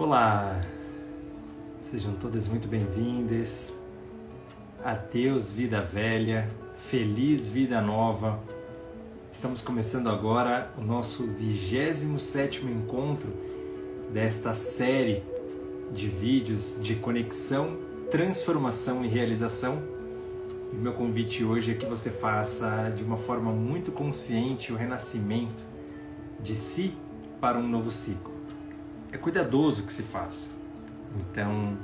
Olá, sejam todas muito bem-vindas. Adeus, vida velha, feliz vida nova. Estamos começando agora o nosso 27 encontro desta série de vídeos de conexão, transformação e realização. E meu convite hoje é que você faça de uma forma muito consciente o renascimento de si para um novo ciclo. É cuidadoso que se faça. Então,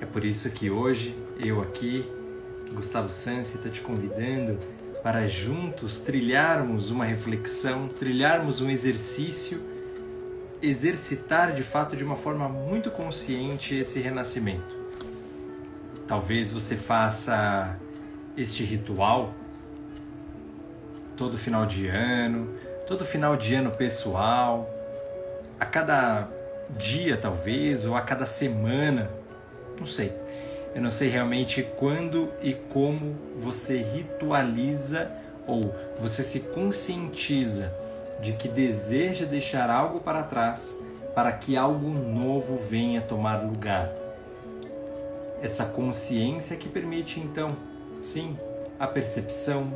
é por isso que hoje eu aqui, Gustavo Sansi, estou te convidando para juntos trilharmos uma reflexão, trilharmos um exercício, exercitar de fato de uma forma muito consciente esse renascimento. Talvez você faça este ritual todo final de ano, todo final de ano pessoal, a cada dia talvez, ou a cada semana, não sei. Eu não sei realmente quando e como você ritualiza ou você se conscientiza de que deseja deixar algo para trás para que algo novo venha tomar lugar. Essa consciência que permite então, sim, a percepção,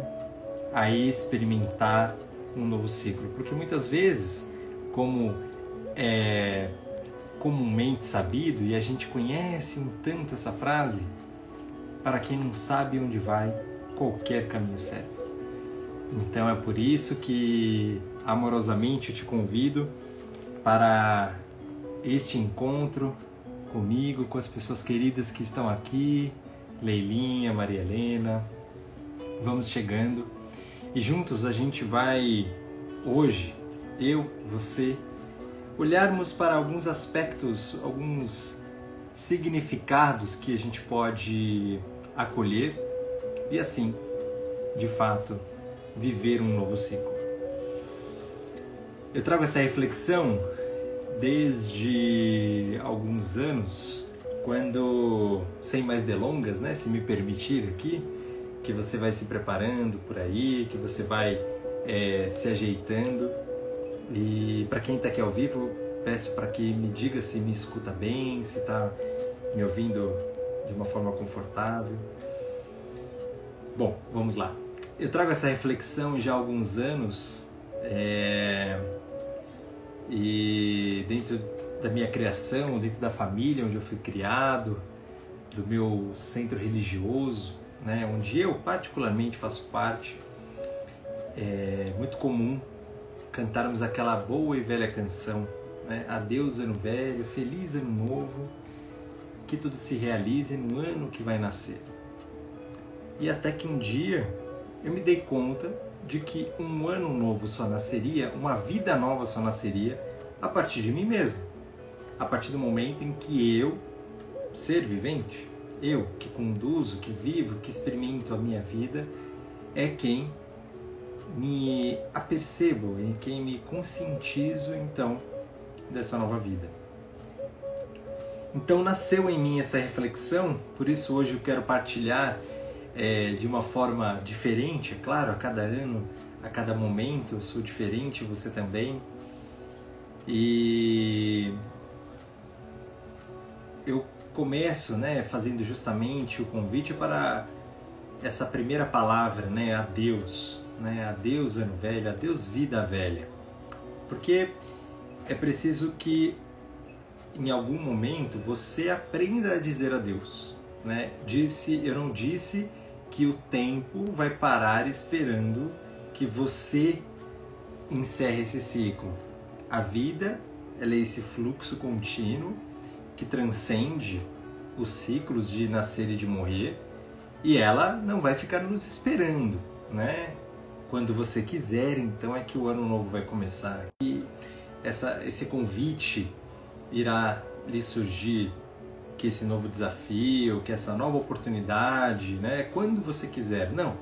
a experimentar um novo ciclo, porque muitas vezes, como é comumente sabido e a gente conhece um tanto essa frase, para quem não sabe onde vai, qualquer caminho serve. Então é por isso que amorosamente eu te convido para este encontro comigo, com as pessoas queridas que estão aqui, Leilinha, Maria Helena. Vamos chegando e juntos a gente vai hoje, eu, você, olharmos para alguns aspectos, alguns significados que a gente pode acolher e assim, de fato, viver um novo ciclo. Eu trago essa reflexão desde alguns anos, quando, sem mais delongas, né, se me permitir aqui, que você vai se preparando por aí, que você vai é, se ajeitando e para quem está aqui ao vivo, peço para que me diga se me escuta bem, se está me ouvindo de uma forma confortável. Bom, vamos lá. Eu trago essa reflexão já há alguns anos é... e dentro da minha criação, dentro da família onde eu fui criado, do meu centro religioso, né, onde eu particularmente faço parte, é muito comum cantarmos aquela boa e velha canção, né? Adeus ano velho, feliz ano novo, que tudo se realize no ano que vai nascer. E até que um dia eu me dei conta de que um ano novo só nasceria, uma vida nova só nasceria a partir de mim mesmo. A partir do momento em que eu, ser vivente, eu que conduzo, que vivo, que experimento a minha vida, é quem me apercebo, em quem me conscientizo então dessa nova vida. Então nasceu em mim essa reflexão, por isso hoje eu quero partilhar é, de uma forma diferente, é claro, a cada ano, a cada momento eu sou diferente, você também. E eu começo, né, fazendo justamente o convite para essa primeira palavra, né, a Deus né? Adeus ano velho, adeus vida velha. Porque é preciso que em algum momento você aprenda a dizer adeus, né? Disse, eu não disse que o tempo vai parar esperando que você encerre esse ciclo. A vida, ela é esse fluxo contínuo que transcende os ciclos de nascer e de morrer, e ela não vai ficar nos esperando, né? Quando você quiser, então é que o ano novo vai começar. E essa, esse convite irá lhe surgir que esse novo desafio, que essa nova oportunidade, né, quando você quiser. Não,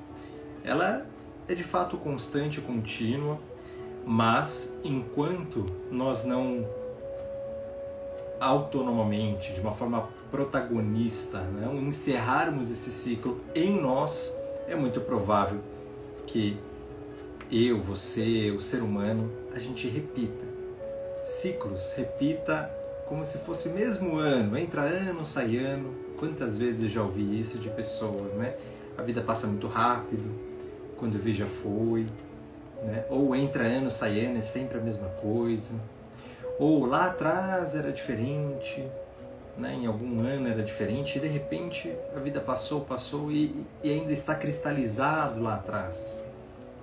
ela é de fato constante, contínua, mas enquanto nós não autonomamente, de uma forma protagonista, não né, encerrarmos esse ciclo em nós, é muito provável que eu, você, o ser humano, a gente repita ciclos, repita como se fosse o mesmo ano, entra ano, sai ano. Quantas vezes eu já ouvi isso de pessoas, né? A vida passa muito rápido, quando eu vi já foi, né? Ou entra ano, sai ano, é sempre a mesma coisa. Ou lá atrás era diferente, né? em algum ano era diferente, e de repente a vida passou, passou e, e ainda está cristalizado lá atrás.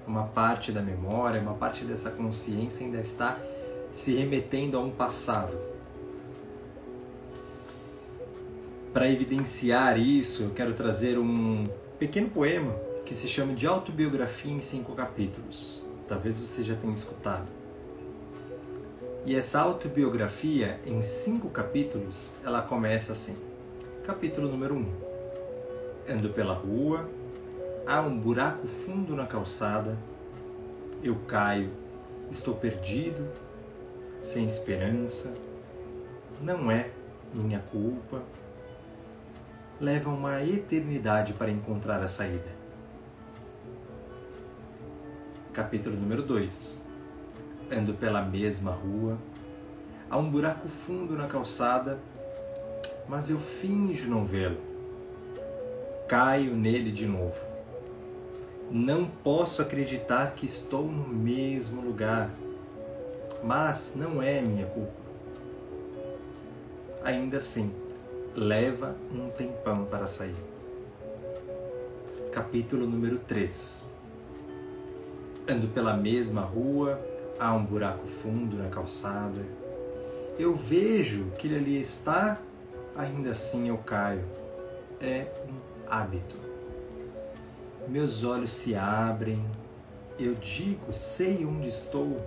Uma parte da memória, uma parte dessa consciência ainda está se remetendo a um passado. Para evidenciar isso, eu quero trazer um pequeno poema que se chama de Autobiografia em Cinco Capítulos. Talvez você já tenha escutado. E essa autobiografia, em cinco capítulos, ela começa assim. Capítulo número 1. Um. Ando pela rua, há um buraco fundo na calçada, eu caio, estou perdido, sem esperança, não é minha culpa. Leva uma eternidade para encontrar a saída. Capítulo número 2 ando pela mesma rua. Há um buraco fundo na calçada, mas eu finjo não vê-lo. Caio nele de novo. Não posso acreditar que estou no mesmo lugar, mas não é minha culpa. Ainda assim, leva um tempão para sair. Capítulo número 3 Ando pela mesma rua, há um buraco fundo na calçada. Eu vejo que ele ali está, ainda assim eu caio. É um hábito. Meus olhos se abrem, eu digo, sei onde estou,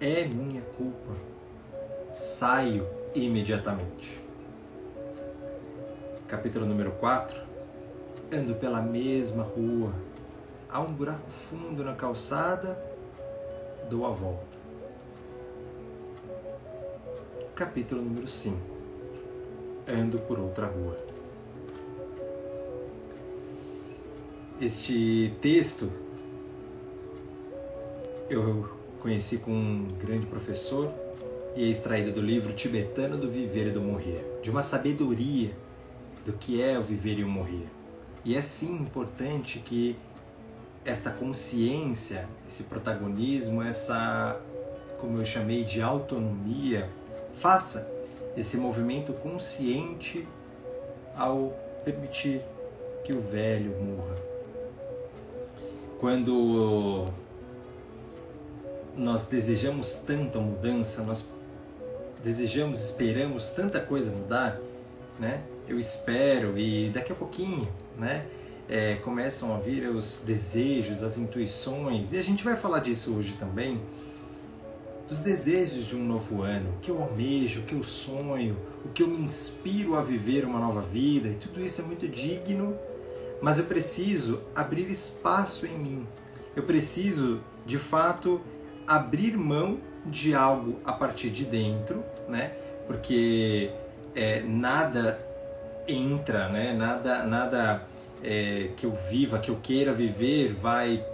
é minha culpa. Saio imediatamente. Capítulo número 4. Ando pela mesma rua. Há um buraco fundo na calçada dou a volta. Capítulo número 5 Ando por outra rua. Este texto eu conheci com um grande professor e é extraído do livro Tibetano do Viver e do Morrer, de uma sabedoria do que é o viver e o morrer. E é sim importante que esta consciência, esse protagonismo, essa, como eu chamei de autonomia, faça esse movimento consciente ao permitir que o velho morra. Quando nós desejamos tanto a mudança, nós desejamos, esperamos tanta coisa mudar, né? Eu espero e daqui a pouquinho, né? é, começam a vir os desejos, as intuições, e a gente vai falar disso hoje também, dos desejos de um novo ano, o que eu almejo, o que eu sonho, o que eu me inspiro a viver uma nova vida, e tudo isso é muito digno, mas eu preciso abrir espaço em mim. Eu preciso, de fato, abrir mão de algo a partir de dentro, né? Porque é, nada entra, né? Nada, nada é, que eu viva, que eu queira viver, vai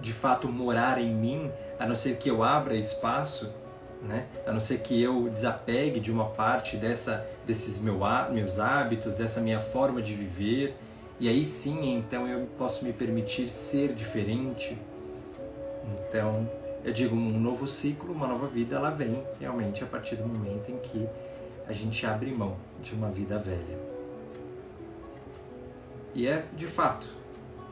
de fato morar em mim, a não ser que eu abra espaço, né? a não ser que eu desapegue de uma parte dessa, desses meu, meus hábitos, dessa minha forma de viver, e aí sim, então eu posso me permitir ser diferente. Então, eu digo, um novo ciclo, uma nova vida, ela vem realmente a partir do momento em que a gente abre mão de uma vida velha. E é de fato,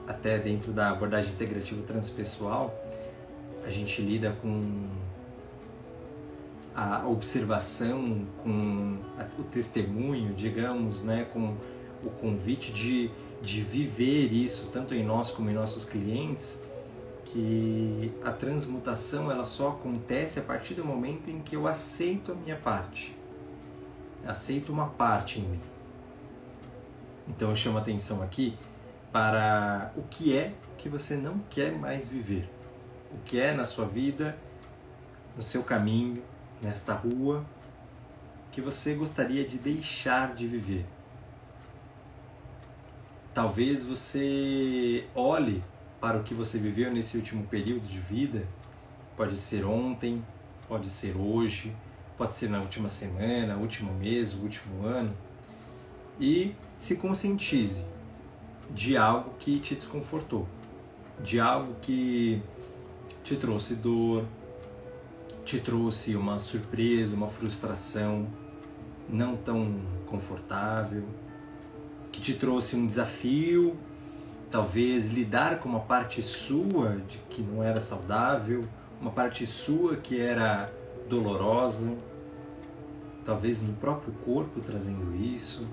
até dentro da abordagem integrativa transpessoal, a gente lida com a observação, com o testemunho, digamos, né, com o convite de, de viver isso, tanto em nós como em nossos clientes, que a transmutação ela só acontece a partir do momento em que eu aceito a minha parte, aceito uma parte em mim. Então eu chamo atenção aqui para o que é que você não quer mais viver. O que é na sua vida, no seu caminho, nesta rua, que você gostaria de deixar de viver. Talvez você olhe para o que você viveu nesse último período de vida, pode ser ontem, pode ser hoje, pode ser na última semana, último mês, último ano, e se conscientize de algo que te desconfortou, de algo que te trouxe dor, te trouxe uma surpresa, uma frustração não tão confortável, que te trouxe um desafio, talvez lidar com uma parte sua de que não era saudável, uma parte sua que era dolorosa, talvez no próprio corpo trazendo isso,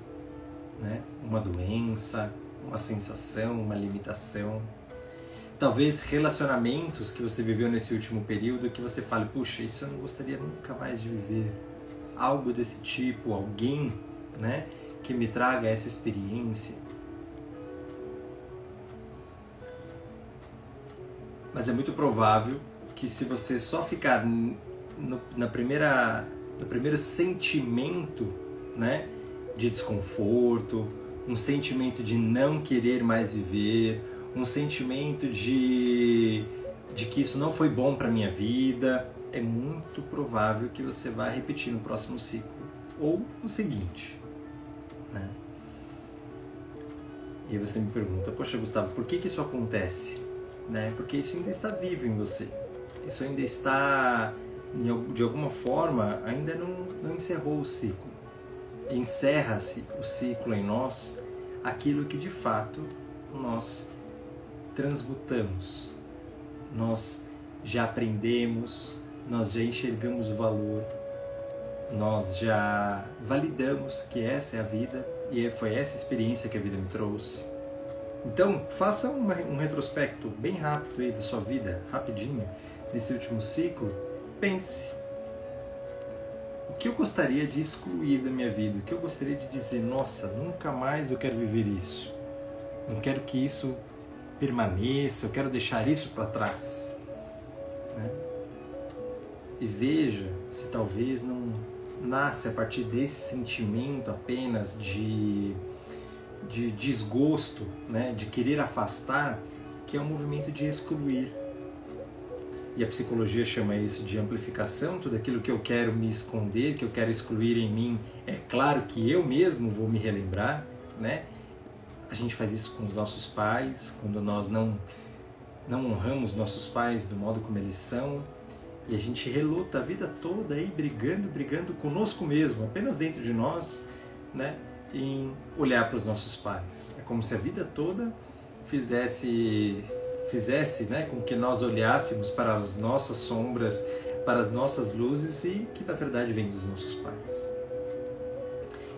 né? Uma doença, uma sensação, uma limitação. Talvez relacionamentos que você viveu nesse último período que você fale, puxa, isso eu não gostaria nunca mais de viver. Algo desse tipo, alguém, né, que me traga essa experiência. Mas é muito provável que se você só ficar no, na primeira, no primeiro sentimento, né, de desconforto, um sentimento de não querer mais viver, um sentimento de, de que isso não foi bom para minha vida, é muito provável que você vá repetir no próximo ciclo ou no seguinte. Né? E você me pergunta, poxa Gustavo, por que, que isso acontece? Né? Porque isso ainda está vivo em você. Isso ainda está, de alguma forma, ainda não, não encerrou o ciclo encerra-se o ciclo em nós aquilo que de fato nós transmutamos. Nós já aprendemos, nós já enxergamos o valor, nós já validamos que essa é a vida e foi essa experiência que a vida me trouxe. Então, faça uma, um retrospecto bem rápido aí da sua vida, rapidinho, nesse último ciclo. Pense o que eu gostaria de excluir da minha vida, o que eu gostaria de dizer, nossa, nunca mais eu quero viver isso, não quero que isso permaneça, eu quero deixar isso para trás. Né? E veja se talvez não nasce a partir desse sentimento apenas de, de desgosto, né? de querer afastar, que é um movimento de excluir e a psicologia chama isso de amplificação, tudo aquilo que eu quero me esconder, que eu quero excluir em mim, é claro que eu mesmo vou me relembrar, né? A gente faz isso com os nossos pais, quando nós não não honramos nossos pais do modo como eles são, e a gente reluta a vida toda aí brigando, brigando conosco mesmo, apenas dentro de nós, né? Em olhar para os nossos pais. É como se a vida toda fizesse fizesse né, com que nós olhássemos para as nossas sombras, para as nossas luzes e que na verdade vem dos nossos pais.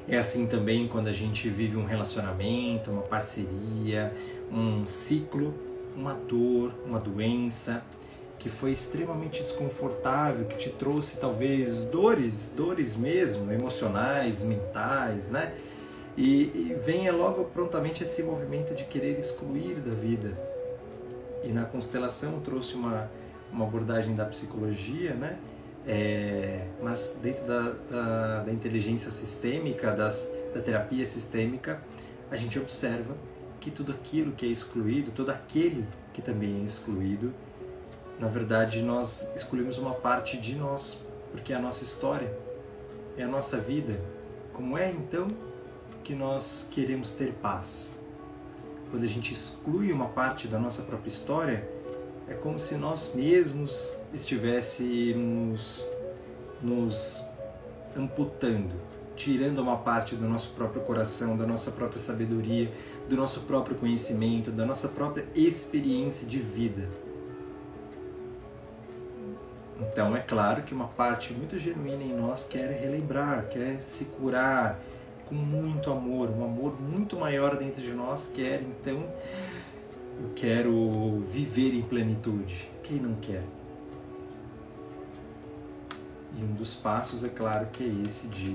É assim também quando a gente vive um relacionamento, uma parceria, um ciclo, uma dor, uma doença que foi extremamente desconfortável, que te trouxe talvez dores, dores mesmo, emocionais, mentais, né? E, e venha logo prontamente esse movimento de querer excluir da vida e na constelação trouxe uma, uma abordagem da psicologia, né? É, mas dentro da, da, da, inteligência sistêmica, das, da terapia sistêmica, a gente observa que tudo aquilo que é excluído, todo aquele que também é excluído, na verdade nós excluímos uma parte de nós, porque é a nossa história, é a nossa vida. Como é então que nós queremos ter paz? quando a gente exclui uma parte da nossa própria história, é como se nós mesmos estivéssemos nos amputando, tirando uma parte do nosso próprio coração, da nossa própria sabedoria, do nosso próprio conhecimento, da nossa própria experiência de vida. Então é claro que uma parte muito genuína em nós quer relembrar, quer se curar, com muito amor, um amor muito maior dentro de nós, quer então eu quero viver em plenitude. Quem não quer? E um dos passos, é claro, que é esse de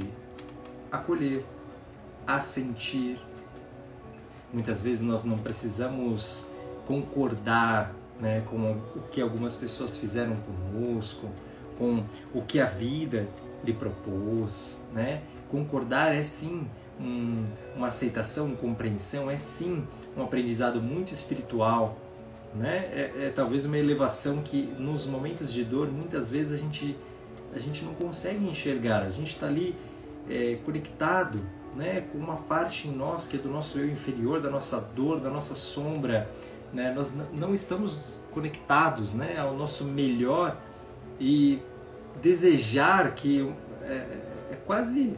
acolher, assentir. Muitas vezes nós não precisamos concordar né, com o que algumas pessoas fizeram conosco, com o que a vida lhe propôs, né? Concordar é sim um, uma aceitação, uma compreensão, é sim um aprendizado muito espiritual, né? É, é, talvez uma elevação que nos momentos de dor muitas vezes a gente a gente não consegue enxergar, a gente está ali é, conectado né, com uma parte em nós que é do nosso eu inferior, da nossa dor, da nossa sombra. Né? Nós não estamos conectados né, ao nosso melhor e desejar que é, é quase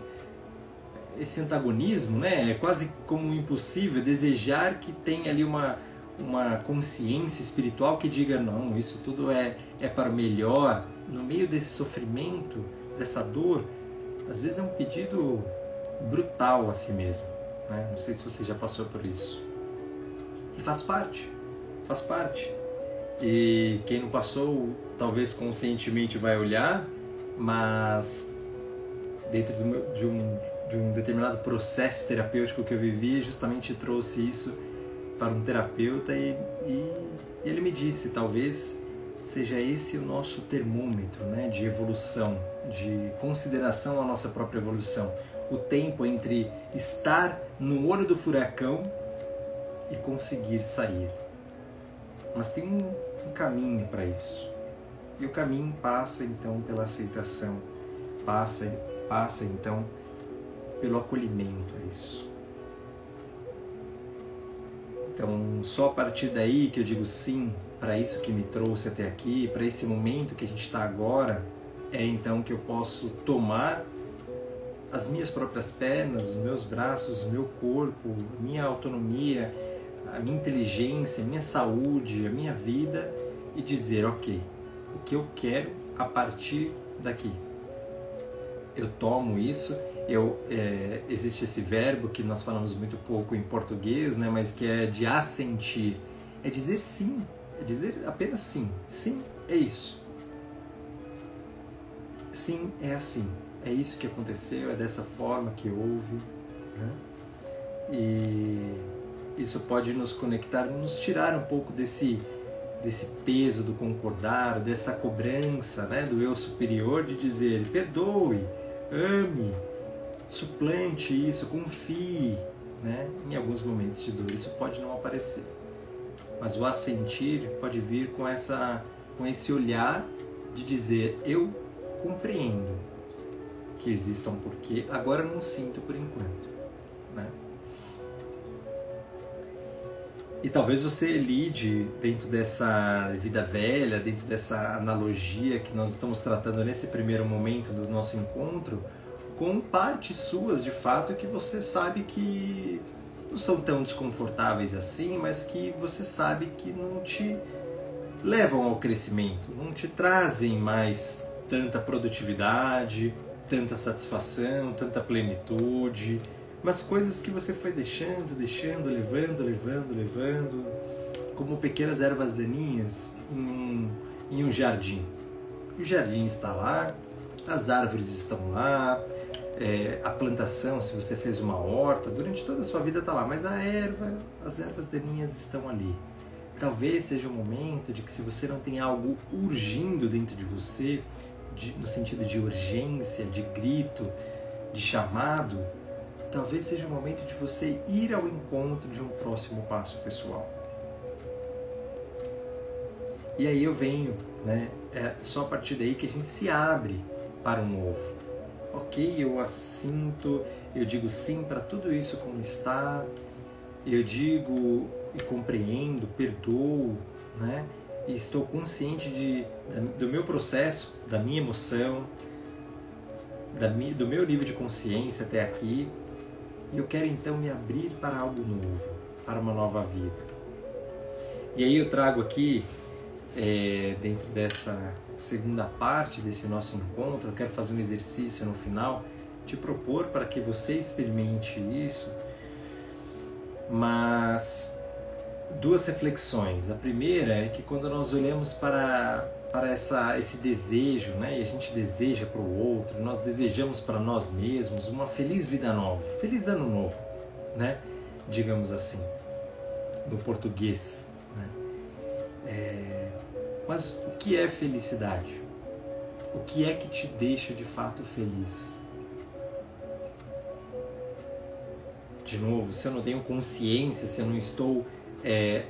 esse antagonismo, né? É quase como impossível desejar que tenha ali uma uma consciência espiritual que diga não, isso tudo é é para o melhor. No meio desse sofrimento, dessa dor, às vezes é um pedido brutal a si mesmo. Né? Não sei se você já passou por isso. E faz parte, faz parte. E quem não passou, talvez conscientemente vai olhar, mas dentro de, um, de um determinado processo terapêutico que eu vivi, justamente trouxe isso para um terapeuta e, e ele me disse, talvez seja esse o nosso termômetro né, de evolução, de consideração à nossa própria evolução. O tempo entre estar no olho do furacão e conseguir sair. Mas tem um, um caminho para isso. E o caminho passa então pela aceitação, passa, passa então pelo acolhimento a isso. Então, só a partir daí que eu digo sim para isso que me trouxe até aqui, para esse momento que a gente está agora, é então que eu posso tomar as minhas próprias pernas, os meus braços, o meu corpo, minha autonomia, a minha inteligência, a minha saúde, a minha vida e dizer, ok, o que eu quero a partir daqui. Eu tomo isso, eu, é, existe esse verbo que nós falamos muito pouco em português, né, mas que é de assentir, é dizer sim, é dizer apenas sim. Sim é isso. Sim é assim. É isso que aconteceu, é dessa forma que houve. Né? E isso pode nos conectar, nos tirar um pouco desse desse peso do concordar, dessa cobrança né, do eu superior de dizer perdoe, ame, suplante isso, confie. Né? Em alguns momentos de dor isso pode não aparecer, mas o assentir pode vir com essa, com esse olhar de dizer eu compreendo que exista um porquê, agora não sinto por enquanto, E talvez você lide dentro dessa vida velha, dentro dessa analogia que nós estamos tratando nesse primeiro momento do nosso encontro, com partes suas de fato que você sabe que não são tão desconfortáveis assim, mas que você sabe que não te levam ao crescimento, não te trazem mais tanta produtividade, tanta satisfação, tanta plenitude, mas coisas que você foi deixando, deixando, levando, levando, levando, como pequenas ervas daninhas em um, em um jardim. O jardim está lá, as árvores estão lá, é, a plantação, se você fez uma horta, durante toda a sua vida está lá, mas a erva, as ervas daninhas estão ali. Talvez seja o momento de que se você não tem algo urgindo dentro de você, de, no sentido de urgência, de grito, de chamado, talvez seja o momento de você ir ao encontro de um próximo passo pessoal. E aí eu venho, né? É só a partir daí que a gente se abre para um novo. Ok, eu assinto, eu digo sim para tudo isso como está, eu digo e compreendo, perdoo, né? E estou consciente de, do meu processo, da minha emoção, da, do meu nível de consciência até aqui, e eu quero então me abrir para algo novo, para uma nova vida. E aí eu trago aqui, é, dentro dessa segunda parte desse nosso encontro, eu quero fazer um exercício no final, te propor para que você experimente isso, mas duas reflexões. A primeira é que quando nós olhamos para para essa, esse desejo, né? E a gente deseja para o outro, nós desejamos para nós mesmos uma feliz vida nova, feliz ano novo, né? Digamos assim, no português. Né? É... Mas o que é felicidade? O que é que te deixa de fato feliz? De novo, se eu não tenho consciência, se eu não estou, é,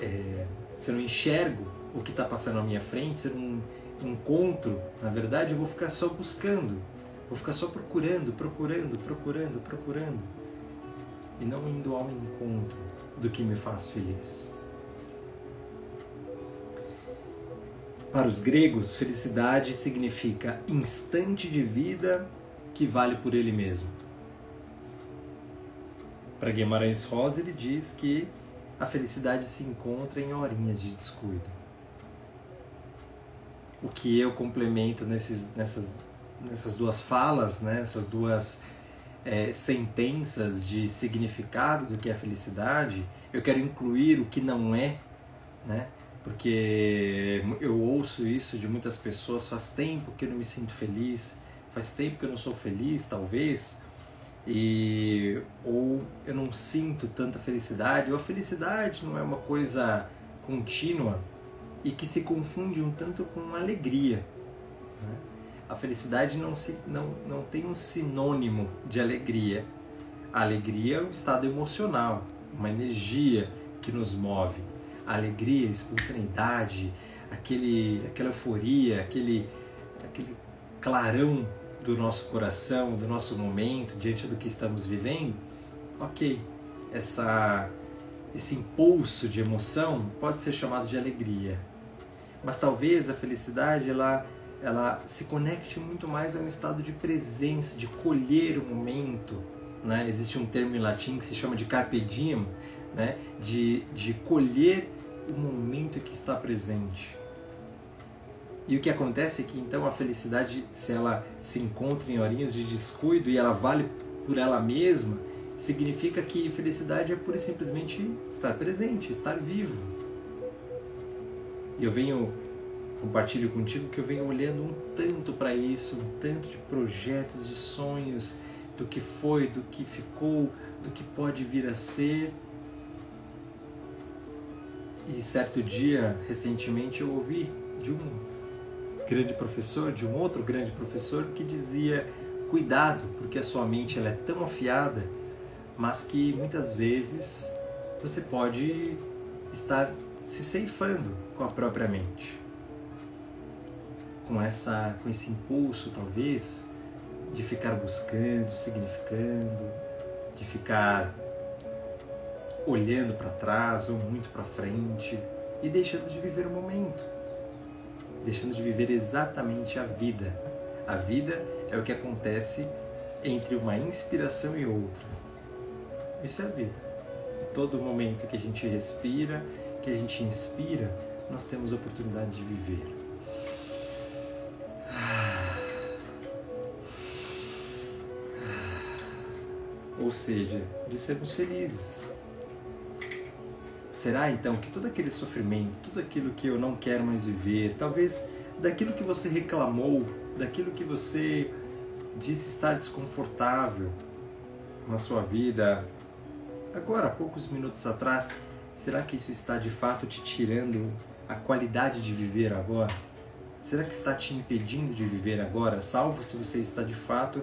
é, se eu não enxergo o que está passando à minha frente, se eu não encontro, na verdade, eu vou ficar só buscando, vou ficar só procurando, procurando, procurando, procurando, e não indo ao encontro do que me faz feliz. Para os gregos, felicidade significa instante de vida que vale por ele mesmo. Para Guimarães Rosa, ele diz que a felicidade se encontra em horinhas de descuido. O que eu complemento nesses, nessas, nessas duas falas, né, essas duas é, sentenças de significado do que é felicidade, eu quero incluir o que não é, né? porque eu ouço isso de muitas pessoas faz tempo que eu não me sinto feliz, faz tempo que eu não sou feliz, talvez, e ou eu não sinto tanta felicidade, ou a felicidade não é uma coisa contínua e que se confunde um tanto com alegria. Né? A felicidade não, se, não, não tem um sinônimo de alegria. A alegria é um estado emocional, uma energia que nos move a alegria, a espontaneidade, aquele, aquela euforia, aquele, aquele clarão do nosso coração, do nosso momento, diante do que estamos vivendo, ok, essa, esse impulso de emoção pode ser chamado de alegria. Mas talvez a felicidade ela, ela se conecte muito mais a um estado de presença, de colher o momento. Né? Existe um termo em latim que se chama de carpe diem, né? de, de colher o momento que está presente. E o que acontece é que então a felicidade, se ela se encontra em horinhas de descuido e ela vale por ela mesma, significa que felicidade é pura e simplesmente estar presente, estar vivo. E eu venho compartilho contigo que eu venho olhando um tanto para isso, um tanto de projetos, de sonhos, do que foi, do que ficou, do que pode vir a ser. E certo dia, recentemente, eu ouvi de um grande professor, de um outro grande professor, que dizia: cuidado, porque a sua mente ela é tão afiada, mas que muitas vezes você pode estar se ceifando com a própria mente. Com, essa, com esse impulso, talvez, de ficar buscando, significando, de ficar olhando para trás ou muito para frente e deixando de viver o momento, deixando de viver exatamente a vida. A vida é o que acontece entre uma inspiração e outra. Isso é a vida. Todo momento que a gente respira, que a gente inspira, nós temos a oportunidade de viver. Ou seja, de sermos felizes. Será então que todo aquele sofrimento, tudo aquilo que eu não quero mais viver, talvez daquilo que você reclamou, daquilo que você disse estar desconfortável na sua vida, agora, poucos minutos atrás, será que isso está de fato te tirando a qualidade de viver agora? Será que está te impedindo de viver agora, salvo se você está de fato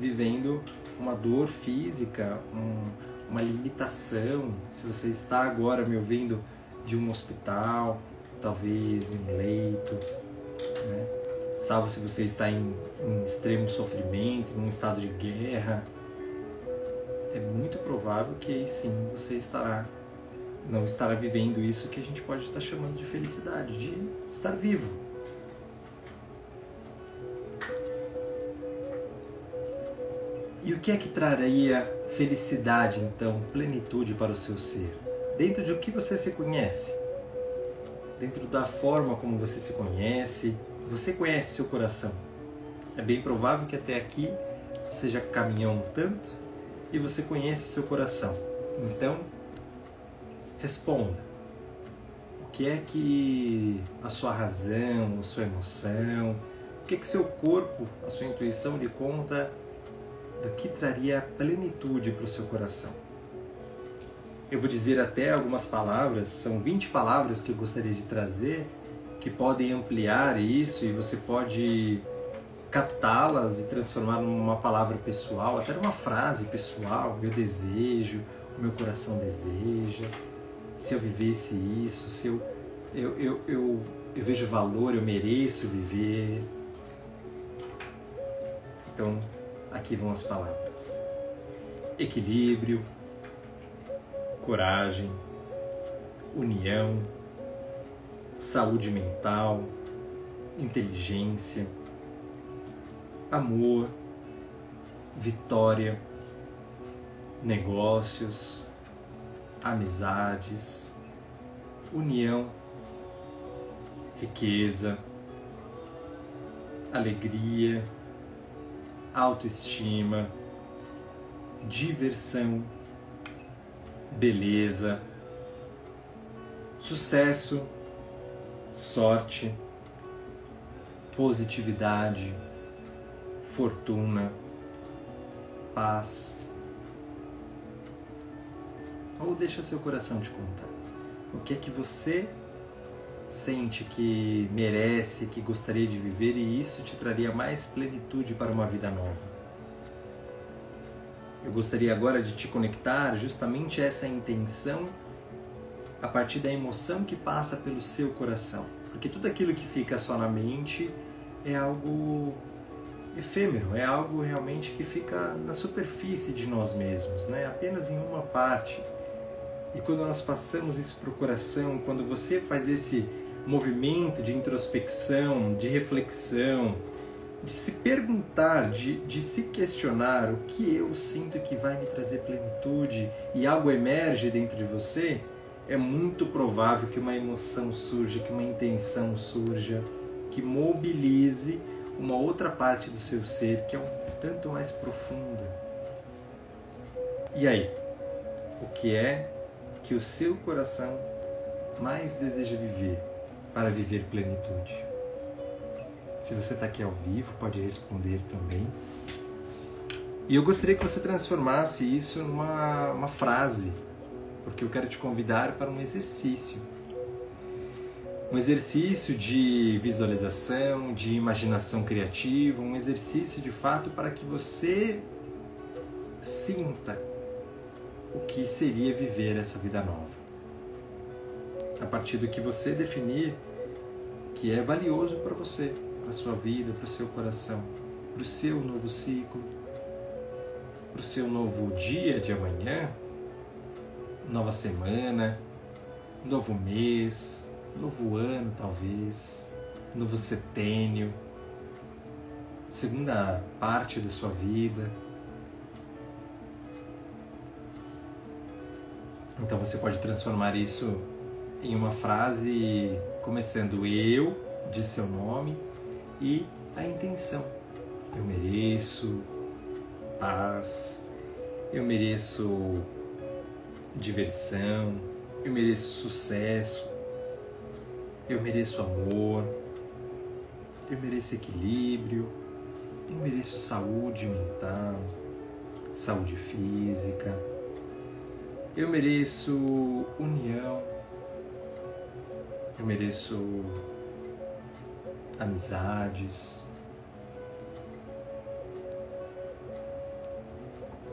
vivendo uma dor física, um, uma limitação, se você está agora me ouvindo de um hospital, talvez em leito, né? salvo se você está em, em extremo sofrimento, em um estado de guerra, é muito provável que aí sim você estará não estará vivendo isso que a gente pode estar chamando de felicidade, de estar vivo. E o que é que traria felicidade, então, plenitude para o seu ser? Dentro de o que você se conhece? Dentro da forma como você se conhece? Você conhece seu coração? É bem provável que até aqui você já caminhou um tanto e você conhece seu coração. Então, responda. O que é que a sua razão, a sua emoção, o que é que seu corpo, a sua intuição lhe conta do que traria plenitude para o seu coração. Eu vou dizer até algumas palavras, são 20 palavras que eu gostaria de trazer, que podem ampliar isso e você pode captá-las e transformar numa palavra pessoal, até numa frase pessoal, meu desejo, o meu coração deseja, se eu vivesse isso, se eu, eu, eu, eu eu vejo valor, eu mereço viver. Então, aqui vão as palavras: equilíbrio, coragem, união, saúde mental, inteligência, amor, vitória, negócios, amizades, união, riqueza, alegria, autoestima, diversão, beleza, sucesso, sorte, positividade, fortuna, paz. Ou deixa seu coração te contar. O que é que você sente que merece, que gostaria de viver e isso te traria mais plenitude para uma vida nova? Eu gostaria agora de te conectar justamente essa intenção a partir da emoção que passa pelo seu coração. Porque tudo aquilo que fica só na mente é algo efêmero, é algo realmente que fica na superfície de nós mesmos, né? apenas em uma parte. E quando nós passamos isso para o coração, quando você faz esse movimento de introspecção, de reflexão, de se perguntar, de, de se questionar o que eu sinto que vai me trazer plenitude e algo emerge dentro de você, é muito provável que uma emoção surja, que uma intenção surja, que mobilize uma outra parte do seu ser que é um tanto mais profunda. E aí? O que é que o seu coração mais deseja viver para viver plenitude? Se você está aqui ao vivo, pode responder também. E eu gostaria que você transformasse isso numa uma frase, porque eu quero te convidar para um exercício. Um exercício de visualização, de imaginação criativa, um exercício de fato para que você sinta o que seria viver essa vida nova. A partir do que você definir que é valioso para você para sua vida, para o seu coração, para o seu novo ciclo, para o seu novo dia de amanhã, nova semana, novo mês, novo ano talvez, novo setênio, segunda parte da sua vida. Então você pode transformar isso em uma frase começando eu de seu nome e a intenção. Eu mereço paz, eu mereço diversão, eu mereço sucesso, eu mereço amor, eu mereço equilíbrio, eu mereço saúde mental, saúde física, eu mereço união, eu mereço amizades.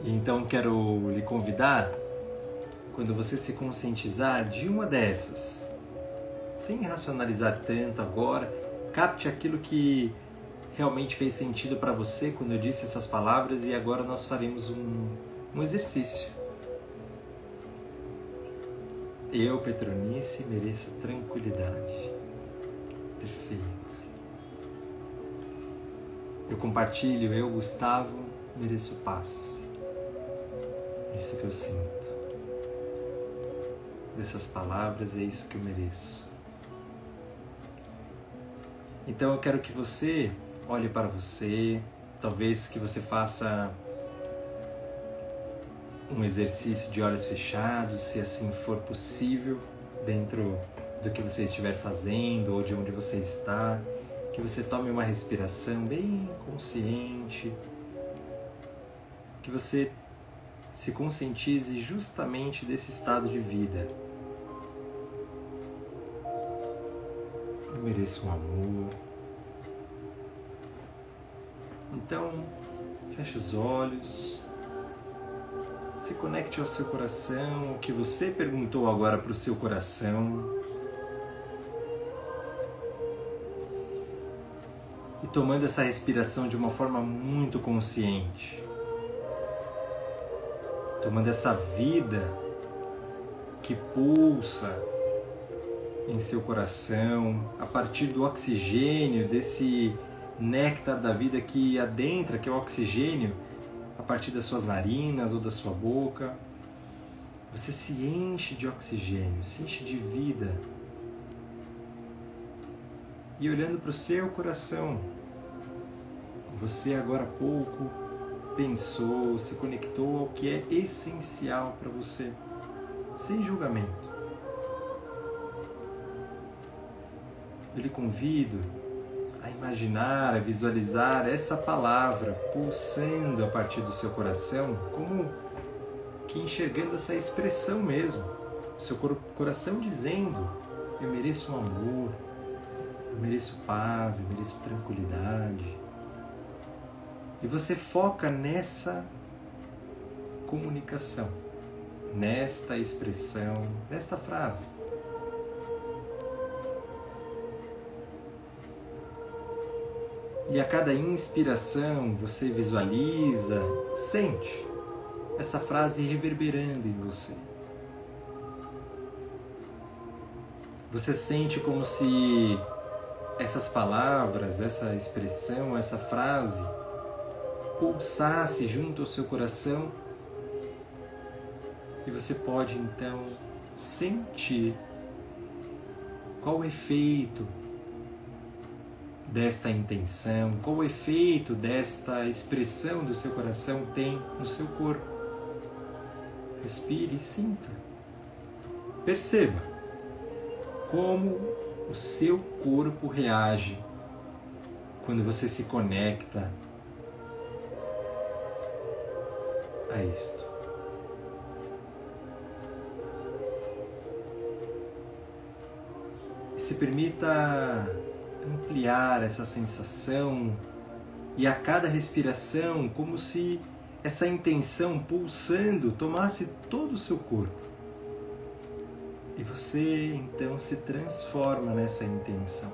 E então quero lhe convidar, quando você se conscientizar de uma dessas, sem racionalizar tanto agora, capte aquilo que realmente fez sentido para você quando eu disse essas palavras e agora nós faremos um, um exercício. Eu, Petronice, mereço tranquilidade. Perfeito. Eu compartilho, eu, Gustavo, mereço paz. Isso que eu sinto. Dessas palavras é isso que eu mereço. Então eu quero que você olhe para você, talvez que você faça um exercício de olhos fechados, se assim for possível, dentro do que você estiver fazendo ou de onde você está que você tome uma respiração bem consciente, que você se conscientize justamente desse estado de vida. Eu mereço um amor. Então, feche os olhos, se conecte ao seu coração, o que você perguntou agora para o seu coração. tomando essa respiração de uma forma muito consciente. Tomando essa vida que pulsa em seu coração a partir do oxigênio, desse néctar da vida que adentra, que é o oxigênio, a partir das suas narinas ou da sua boca. Você se enche de oxigênio, se enche de vida. E olhando para o seu coração, você agora há pouco pensou, se conectou ao que é essencial para você, sem julgamento. Eu lhe convido a imaginar, a visualizar essa palavra pulsando a partir do seu coração, como que enxergando essa expressão mesmo. O seu coração dizendo: Eu mereço um amor, eu mereço paz, eu mereço tranquilidade. E você foca nessa comunicação, nesta expressão, nesta frase. E a cada inspiração você visualiza, sente essa frase reverberando em você. Você sente como se essas palavras, essa expressão, essa frase pulsasse junto ao seu coração e você pode então sentir qual o efeito desta intenção, qual o efeito desta expressão do seu coração tem no seu corpo. Respire e sinta. Perceba como o seu corpo reage quando você se conecta a isto. E se permita ampliar essa sensação e a cada respiração, como se essa intenção pulsando tomasse todo o seu corpo. E você então se transforma nessa intenção.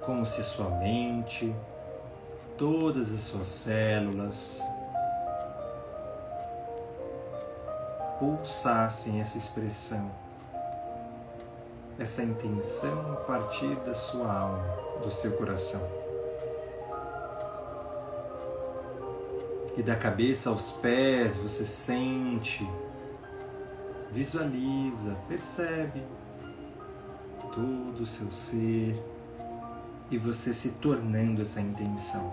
Como se sua mente, todas as suas células pulsassem essa expressão essa intenção partir da sua alma, do seu coração. E da cabeça aos pés você sente, visualiza, percebe todo o seu ser e você se tornando essa intenção.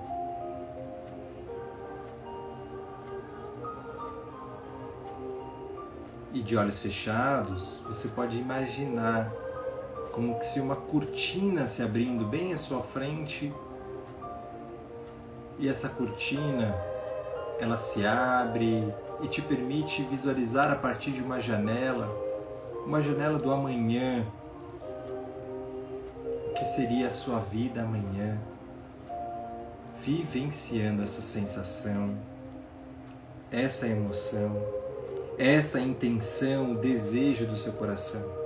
E de olhos fechados, você pode imaginar como se uma cortina se abrindo bem à sua frente e essa cortina ela se abre e te permite visualizar a partir de uma janela, uma janela do amanhã, o que seria a sua vida amanhã, vivenciando essa sensação, essa emoção, essa intenção, o desejo do seu coração.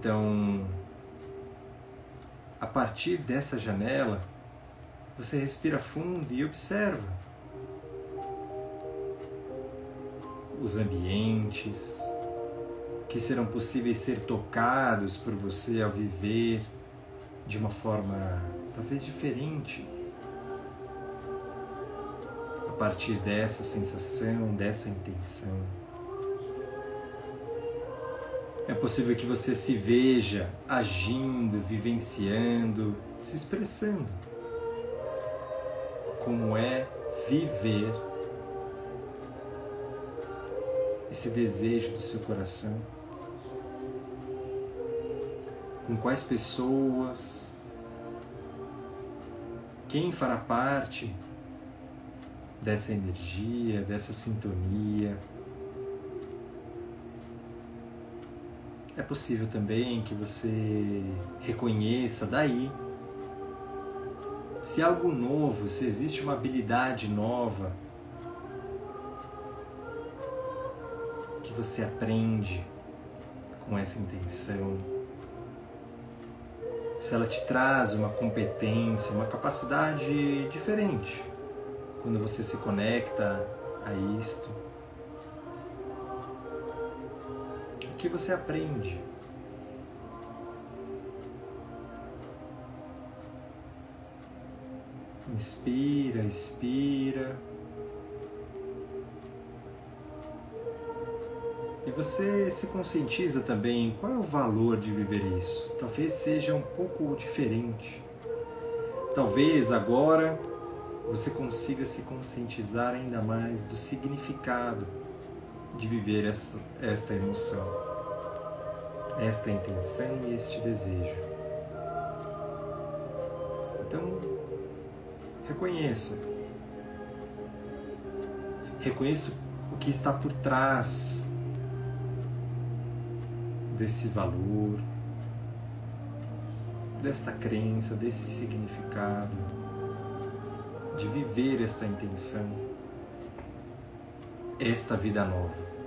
Então, a partir dessa janela, você respira fundo e observa os ambientes que serão possíveis ser tocados por você ao viver de uma forma talvez diferente. A partir dessa sensação, dessa intenção. É possível que você se veja agindo, vivenciando, se expressando. Como é viver esse desejo do seu coração? Com quais pessoas? Quem fará parte dessa energia, dessa sintonia? É possível também que você reconheça daí se algo novo, se existe uma habilidade nova que você aprende com essa intenção, se ela te traz uma competência, uma capacidade diferente quando você se conecta a isto. Que você aprende? Inspira, expira. E você se conscientiza também qual é o valor de viver isso. Talvez seja um pouco diferente. Talvez agora você consiga se conscientizar ainda mais do significado de viver esta, esta emoção, esta intenção e este desejo. Então, reconheça. Reconheça o que está por trás desse valor, desta crença, desse significado, de viver esta intenção, esta vida nova.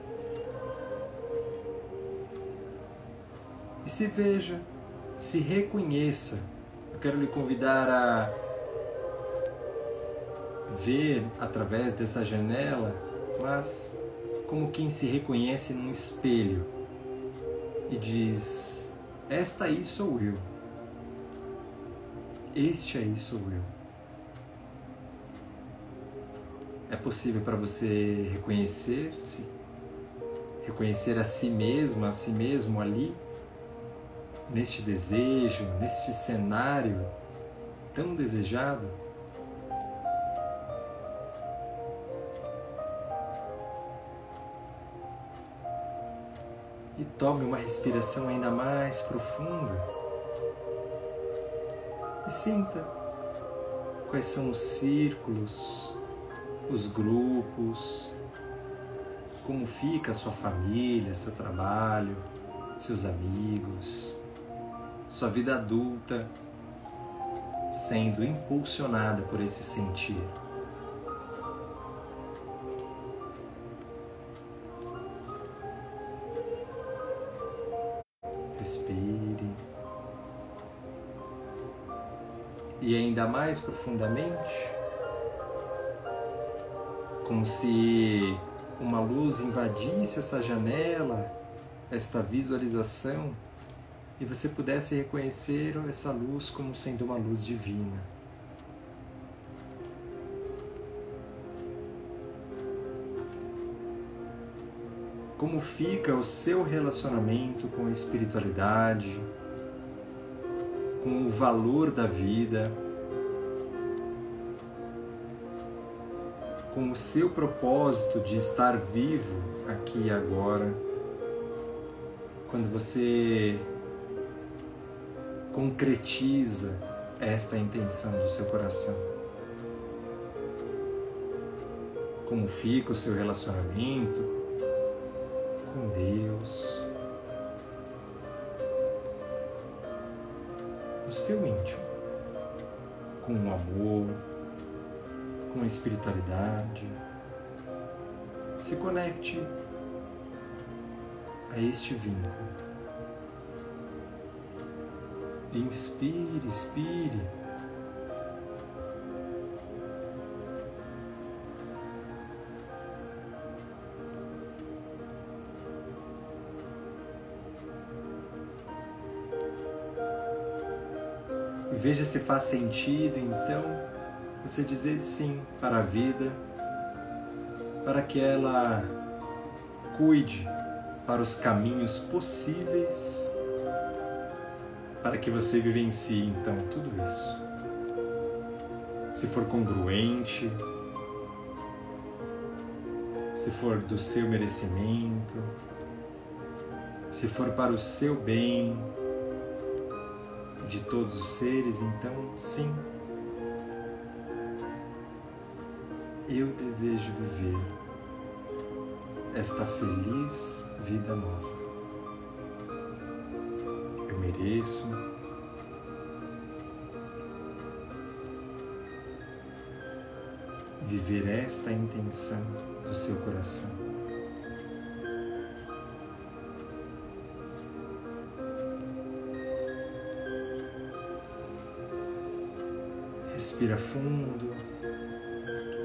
E se veja, se reconheça. Eu quero lhe convidar a ver através dessa janela, mas como quem se reconhece num espelho e diz: Esta aí sou eu. Este aí sou eu. É possível para você reconhecer-se, reconhecer a si mesma, a si mesmo ali, neste desejo, neste cenário tão desejado? e tome uma respiração ainda mais profunda. E sinta quais são os círculos, os grupos, como fica a sua família, seu trabalho, seus amigos, sua vida adulta sendo impulsionada por esse sentir. Respire. E ainda mais profundamente, como se uma luz invadisse essa janela, esta visualização, e você pudesse reconhecer essa luz como sendo uma luz divina. como fica o seu relacionamento com a espiritualidade, com o valor da vida, com o seu propósito de estar vivo aqui e agora. Quando você concretiza esta intenção do seu coração. Como fica o seu relacionamento com Deus, o seu íntimo, com o amor, com a espiritualidade. Se conecte a este vínculo. Inspire, expire. E veja se faz sentido então você dizer sim para a vida, para que ela cuide para os caminhos possíveis, para que você vivencie então tudo isso. Se for congruente, se for do seu merecimento, se for para o seu bem, de todos os seres, então sim, eu desejo viver esta feliz vida nova endereço. Viver esta intenção do seu coração. Respira fundo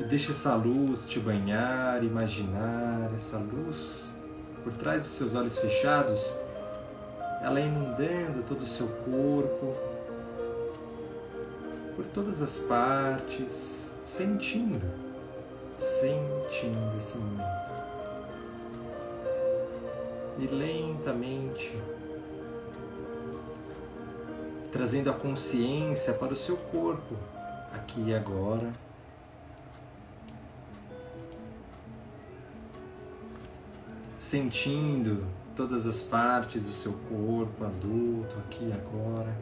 e deixa essa luz te banhar, imaginar essa luz por trás dos seus olhos fechados ela inundando todo o seu corpo, por todas as partes, sentindo, sentindo esse momento. E lentamente trazendo a consciência para o seu corpo, aqui e agora. Sentindo todas as partes do seu corpo adulto, aqui e agora.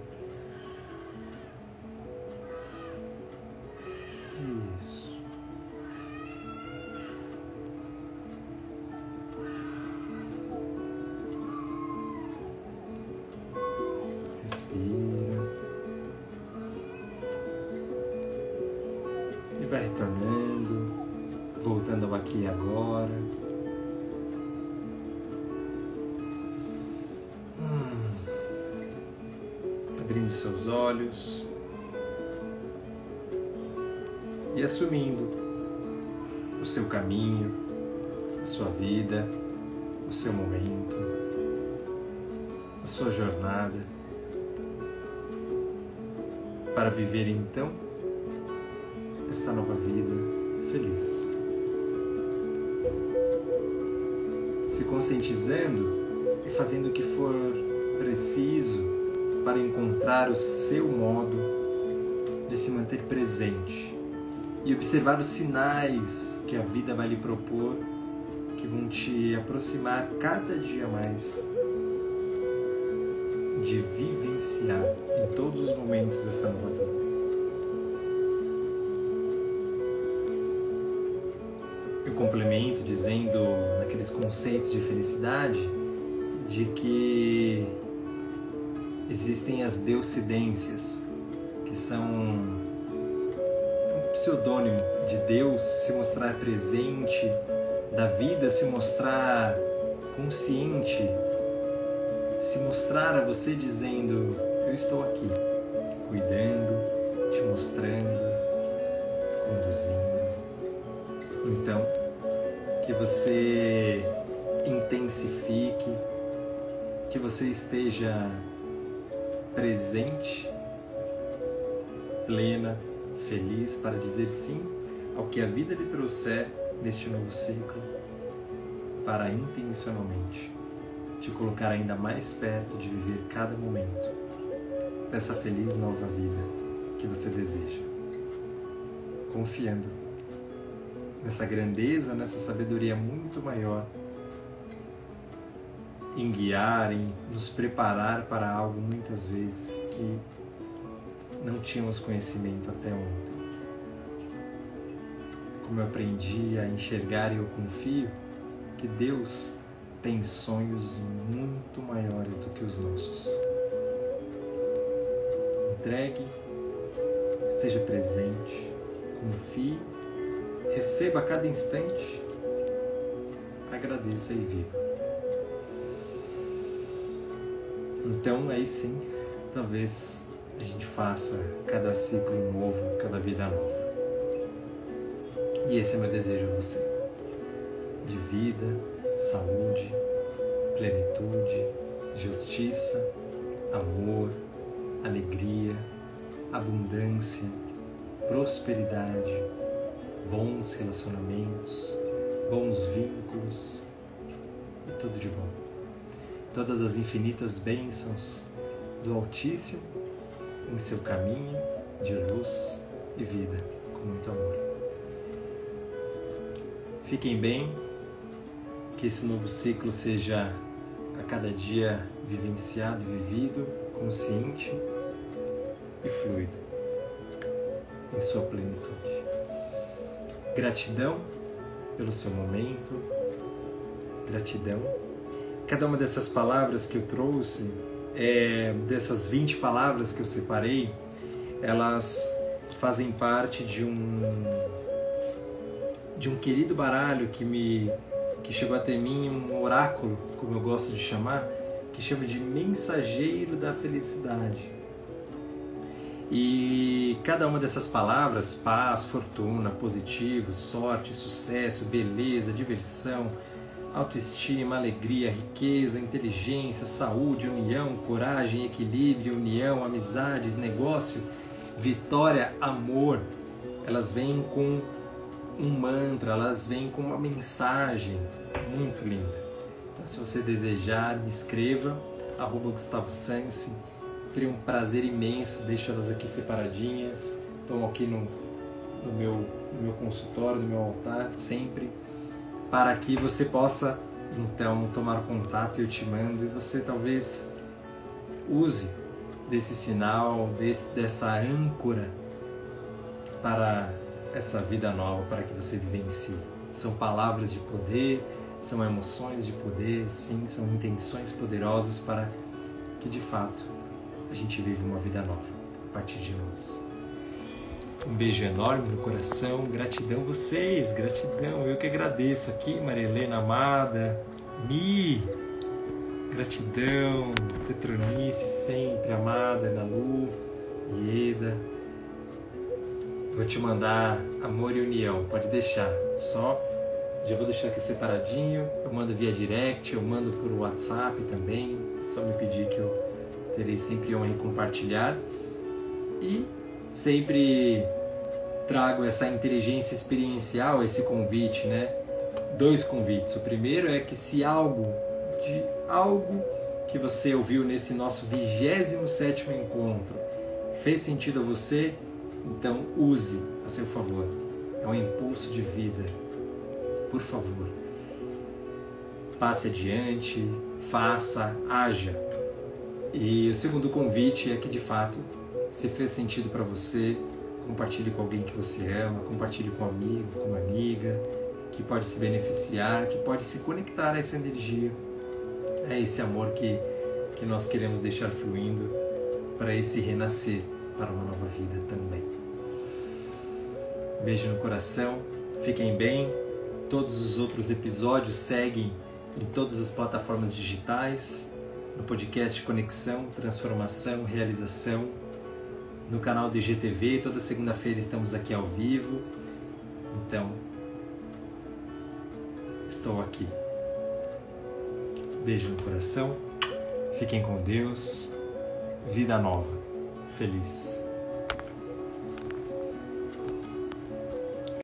Isso. Para viver então esta nova vida feliz. se conscientizando e fazendo o que for preciso para encontrar o seu modo de se manter presente e observar os sinais que a vida vai lhe propor que vão te aproximar cada dia mais de vivenciar em todos os momentos essa nova vida. complemento dizendo naqueles conceitos de felicidade de que existem as deucidências, que são um pseudônimo de Deus se mostrar presente, da vida se mostrar consciente, se mostrar a você dizendo: Eu estou aqui, cuidando, te mostrando, conduzindo. Então, que você intensifique, que você esteja presente, plena, feliz para dizer sim ao que a vida lhe trouxer neste novo ciclo, para intencionalmente te colocar ainda mais perto de viver cada momento dessa feliz nova vida que você deseja, confiando nessa grandeza, nessa sabedoria muito maior, em guiar, em nos preparar para algo muitas vezes que não tínhamos conhecimento até ontem. Como eu aprendi a enxergar e eu confio que Deus tem sonhos muito maiores do que os nossos. Entregue, esteja presente, confie Receba a cada instante, agradeça e viva. Então, aí sim, talvez a gente faça cada ciclo novo, cada vida nova. E esse é meu desejo a você: de vida, saúde, plenitude, justiça, amor, alegria, abundância, prosperidade bons relacionamentos, bons vínculos e tudo de bom. Todas as infinitas bênçãos do Altíssimo em seu caminho de luz e vida, com muito amor. Fiquem bem, que esse novo ciclo seja a cada dia vivenciado, vivido, consciente e fluido em sua plenitude. Gratidão pelo seu momento, gratidão. Cada uma dessas palavras que eu trouxe, é, dessas 20 palavras que eu separei, elas fazem parte de um de um querido baralho que me que chegou até mim, um oráculo, como eu gosto de chamar, que chama de mensageiro da felicidade. E cada uma dessas palavras, paz, fortuna, positivo, sorte, sucesso, beleza, diversão, autoestima, alegria, riqueza, inteligência, saúde, união, coragem, equilíbrio, união, amizades, negócio, vitória, amor, elas vêm com um mantra, elas vêm com uma mensagem muito linda. Então, se você desejar, me escreva, arroba Gustavo Sansi. Teria um prazer imenso, deixo elas aqui separadinhas. Estão aqui no, no, meu, no meu consultório, no meu altar, sempre, para que você possa, então, tomar contato, eu te mando, e você talvez use desse sinal, desse, dessa âncora para essa vida nova, para que você vivencie. São palavras de poder, são emoções de poder, sim, são intenções poderosas para que de fato a gente viva uma vida nova a partir de nós. Um beijo enorme no coração, gratidão vocês, gratidão. Eu que agradeço aqui, Maria Helena amada, Mi, gratidão, Petronice sempre amada, Ana Lu, Ieda. Vou te mandar amor e união, pode deixar. Só já vou deixar aqui separadinho. Eu mando via direct, eu mando por WhatsApp também. É só me pedir que eu terei sempre honra em compartilhar. E sempre trago essa inteligência experiencial, esse convite, né? Dois convites. O primeiro é que se algo de algo que você ouviu nesse nosso 27 encontro fez sentido a você, então use a seu favor. É um impulso de vida por favor. Passe adiante, faça, haja. E o segundo convite é que de fato, se fez sentido para você, compartilhe com alguém que você ama, compartilhe com um amigo, com uma amiga, que pode se beneficiar, que pode se conectar a essa energia, a esse amor que, que nós queremos deixar fluindo para esse renascer, para uma nova vida também. Beijo no coração, fiquem bem, Todos os outros episódios seguem em todas as plataformas digitais, no podcast Conexão, Transformação, Realização, no canal do IGTV. Toda segunda-feira estamos aqui ao vivo. Então, estou aqui. Beijo no coração. Fiquem com Deus. Vida nova. Feliz.